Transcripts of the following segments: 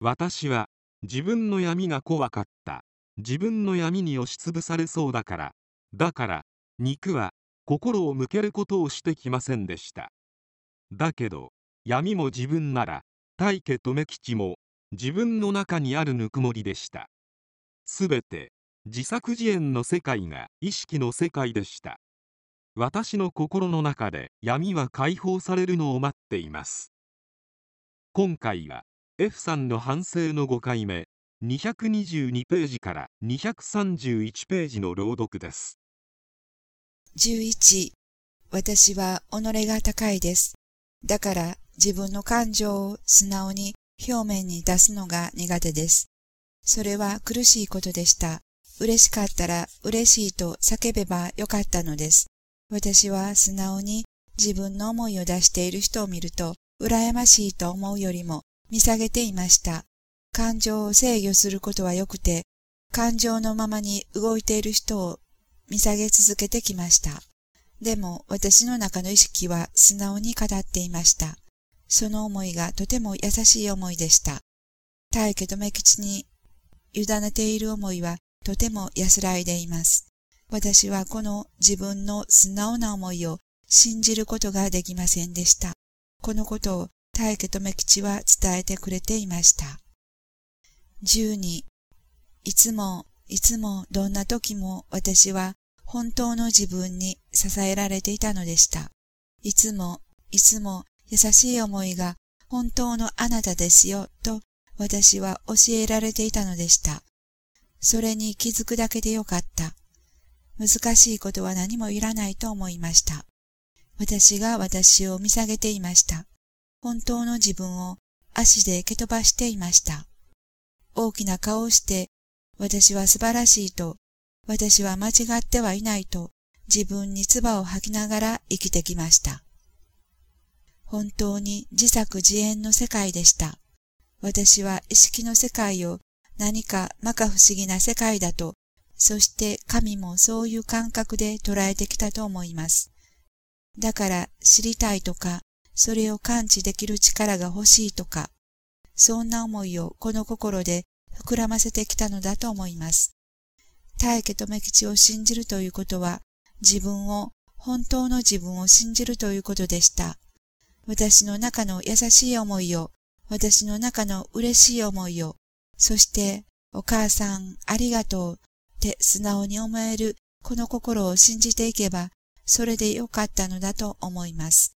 私は自分の闇が怖かった。自分の闇に押しつぶされそうだから。だから肉は心を向けることをしてきませんでした。だけど闇も自分なら大家留吉も自分の中にあるぬくもりでした。すべて自作自演の世界が意識の世界でした。私の心の中で闇は解放されるのを待っています。今回は F さんの反省の5回目222ページから231ページの朗読です。11私は己が高いです。だから自分の感情を素直に表面に出すのが苦手です。それは苦しいことでした。嬉しかったら嬉しいと叫べばよかったのです。私は素直に自分の思いを出している人を見ると、羨ましいと思うよりも見下げていました。感情を制御することは良くて、感情のままに動いている人を見下げ続けてきました。でも私の中の意識は素直に語っていました。その思いがとても優しい思いでした。大家と目吉に委ねている思いはとても安らいでいます。私はこの自分の素直な思いを信じることができませんでした。このことを大家留吉は伝えてくれていました。12いつも、いつもどんな時も私は本当の自分に支えられていたのでした。いつも、いつも優しい思いが本当のあなたですよと私は教えられていたのでした。それに気づくだけでよかった。難しいことは何もいらないと思いました。私が私を見下げていました。本当の自分を足で蹴飛ばしていました。大きな顔をして、私は素晴らしいと、私は間違ってはいないと、自分に唾を吐きながら生きてきました。本当に自作自演の世界でした。私は意識の世界を何か摩訶不思議な世界だとそして神もそういう感覚で捉えてきたと思います。だから知りたいとか、それを感知できる力が欲しいとか、そんな思いをこの心で膨らませてきたのだと思います。大家と目吉を信じるということは、自分を、本当の自分を信じるということでした。私の中の優しい思いを、私の中の嬉しい思いを、そして、お母さん、ありがとう、って素直に思えるこの心を信じていけば、それでよかったのだと思います。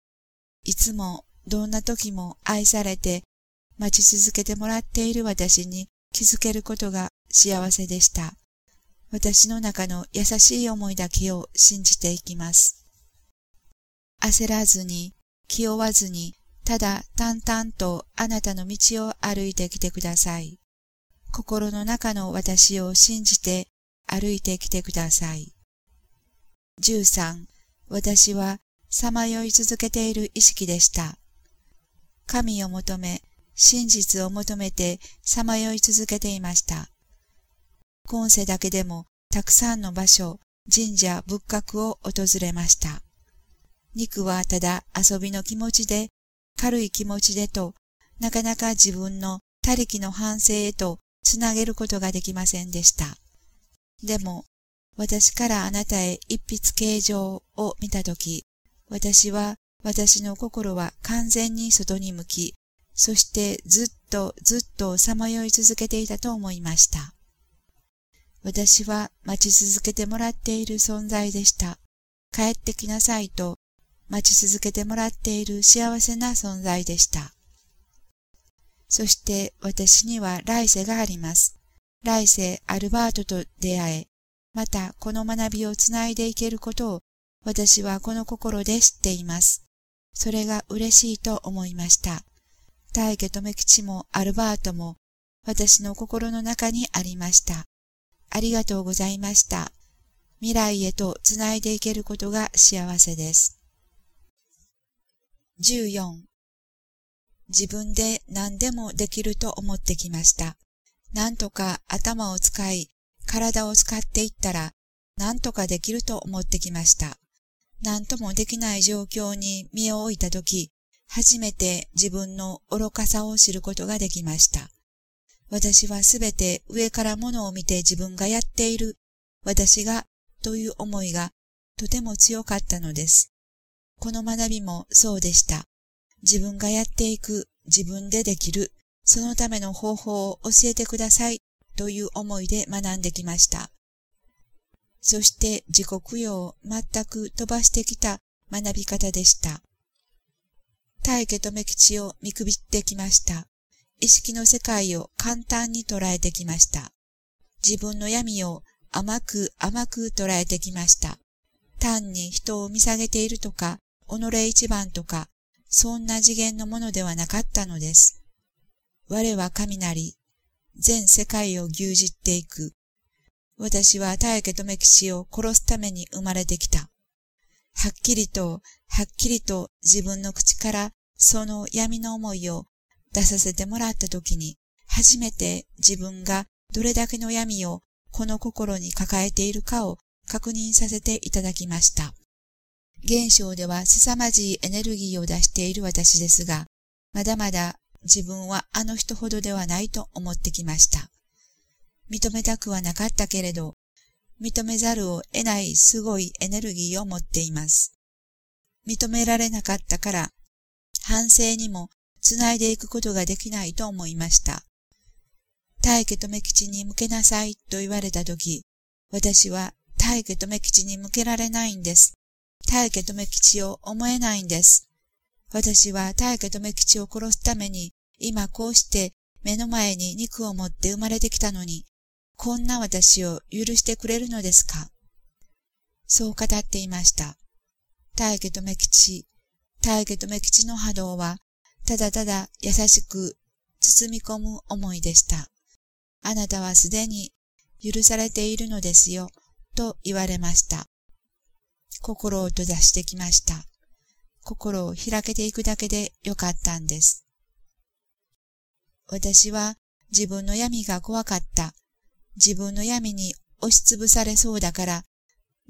いつも、どんな時も愛されて、待ち続けてもらっている私に気づけることが幸せでした。私の中の優しい思いだけを信じていきます。焦らずに、気負わずに、ただ淡々とあなたの道を歩いてきてください。心の中の私を信じて歩いてきてください。13. 私はさまよい続けている意識でした。神を求め、真実を求めてさまよい続けていました。今世だけでもたくさんの場所、神社、仏閣を訪れました。肉はただ遊びの気持ちで、軽い気持ちでと、なかなか自分の他力の反省へとつなげることができませんでした。でも、私からあなたへ一筆形状を見たとき、私は、私の心は完全に外に向き、そしてずっとずっとさまよい続けていたと思いました。私は待ち続けてもらっている存在でした。帰ってきなさいと待ち続けてもらっている幸せな存在でした。そして私には来世があります。来世アルバートと出会え、またこの学びをつないでいけることを私はこの心で知っています。それが嬉しいと思いました。大家留吉もアルバートも私の心の中にありました。ありがとうございました。未来へとつないでいけることが幸せです。14自分で何でもできると思ってきました。なんとか頭を使い、体を使っていったら、なんとかできると思ってきました。なんともできない状況に身を置いたとき、初めて自分の愚かさを知ることができました。私はすべて上からものを見て自分がやっている、私が、という思いがとても強かったのです。この学びもそうでした。自分がやっていく、自分でできる、そのための方法を教えてくださいという思いで学んできました。そして自己供養を全く飛ばしてきた学び方でした。大家留吉を見くびってきました。意識の世界を簡単に捉えてきました。自分の闇を甘く甘く捉えてきました。単に人を見下げているとか、己一番とか、そんな次元のものではなかったのです。我は神なり、全世界を牛耳っていく。私は大家留吉を殺すために生まれてきた。はっきりと、はっきりと自分の口からその闇の思いを出させてもらったときに、初めて自分がどれだけの闇をこの心に抱えているかを確認させていただきました。現象では凄まじいエネルギーを出している私ですが、まだまだ自分はあの人ほどではないと思ってきました。認めたくはなかったけれど、認めざるを得ないすごいエネルギーを持っています。認められなかったから、反省にも繋いでいくことができないと思いました。大家留吉に向けなさいと言われたとき、私は大家留吉に向けられないんです。大家留吉を思えないんです。私は大家留吉を殺すために、今こうして目の前に肉を持って生まれてきたのに、こんな私を許してくれるのですか？そう語っていました。大家留吉、大家留吉の波動は、ただただ優しく包み込む思いでした。あなたはすでに許されているのですよ。と言われました。心を閉ざしてきました。心を開けていくだけでよかったんです。私は自分の闇が怖かった。自分の闇に押しつぶされそうだから、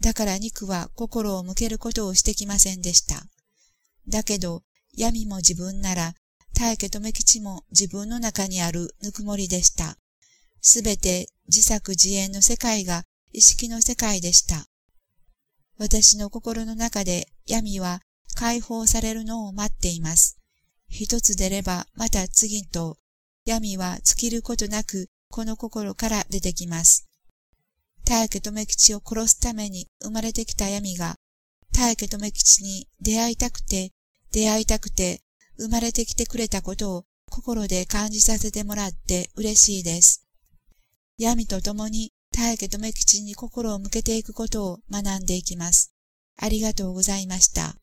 だから肉は心を向けることをしてきませんでした。だけど、闇も自分なら、大家留吉も自分の中にあるぬくもりでした。すべて自作自演の世界が意識の世界でした。私の心の中で闇は解放されるのを待っています。一つ出ればまた次と闇は尽きることなくこの心から出てきます。大家留吉を殺すために生まれてきた闇が大家留吉に出会いたくて出会いたくて生まれてきてくれたことを心で感じさせてもらって嬉しいです。闇と共に大家留吉に心を向けていくことを学んでいきます。ありがとうございました。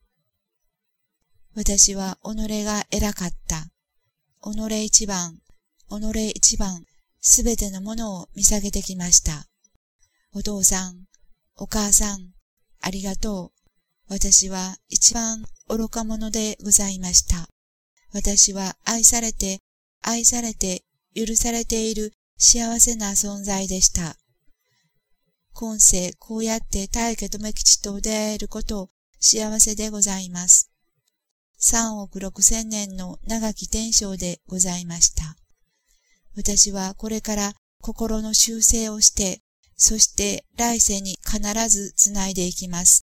私は己が偉かった。己一番、己一番、すべてのものを見下げてきました。お父さん、お母さん、ありがとう。私は一番愚か者でございました。私は愛されて、愛されて、許されている幸せな存在でした。今世こうやって大家留吉と出会えること幸せでございます。三億六千年の長き天正でございました。私はこれから心の修正をして、そして来世に必ずつないでいきます。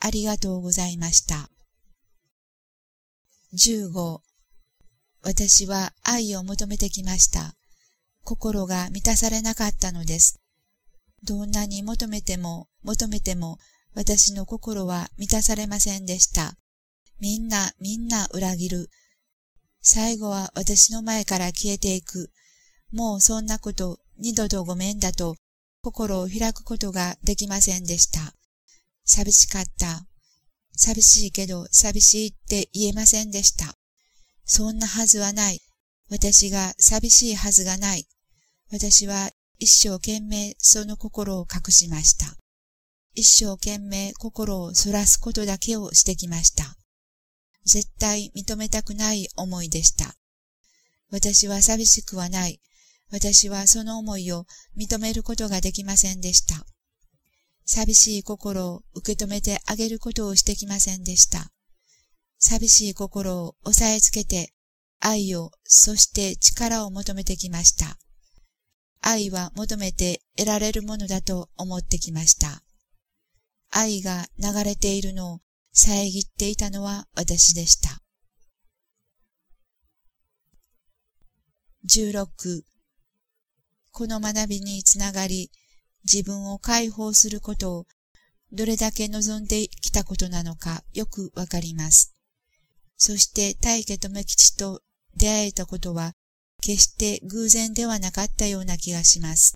ありがとうございました。15私は愛を求めてきました。心が満たされなかったのです。どんなに求めても求めても私の心は満たされませんでした。みんなみんな裏切る。最後は私の前から消えていく。もうそんなこと二度とごめんだと心を開くことができませんでした。寂しかった。寂しいけど寂しいって言えませんでした。そんなはずはない。私が寂しいはずがない。私は一生懸命その心を隠しました。一生懸命心を反らすことだけをしてきました。絶対認めたくない思いでした。私は寂しくはない。私はその思いを認めることができませんでした。寂しい心を受け止めてあげることをしてきませんでした。寂しい心を押さえつけて愛を、そして力を求めてきました。愛は求めて得られるものだと思ってきました。愛が流れているのを遮っていたのは私でした。16この学びにつながり、自分を解放することをどれだけ望んできたことなのかよくわかります。そして大家智吉と出会えたことは決して偶然ではなかったような気がします。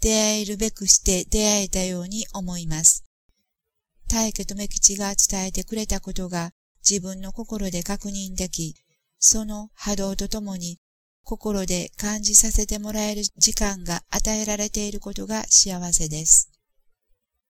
出会えるべくして出会えたように思います。大家留吉が伝えてくれたことが自分の心で確認でき、その波動とともに心で感じさせてもらえる時間が与えられていることが幸せです。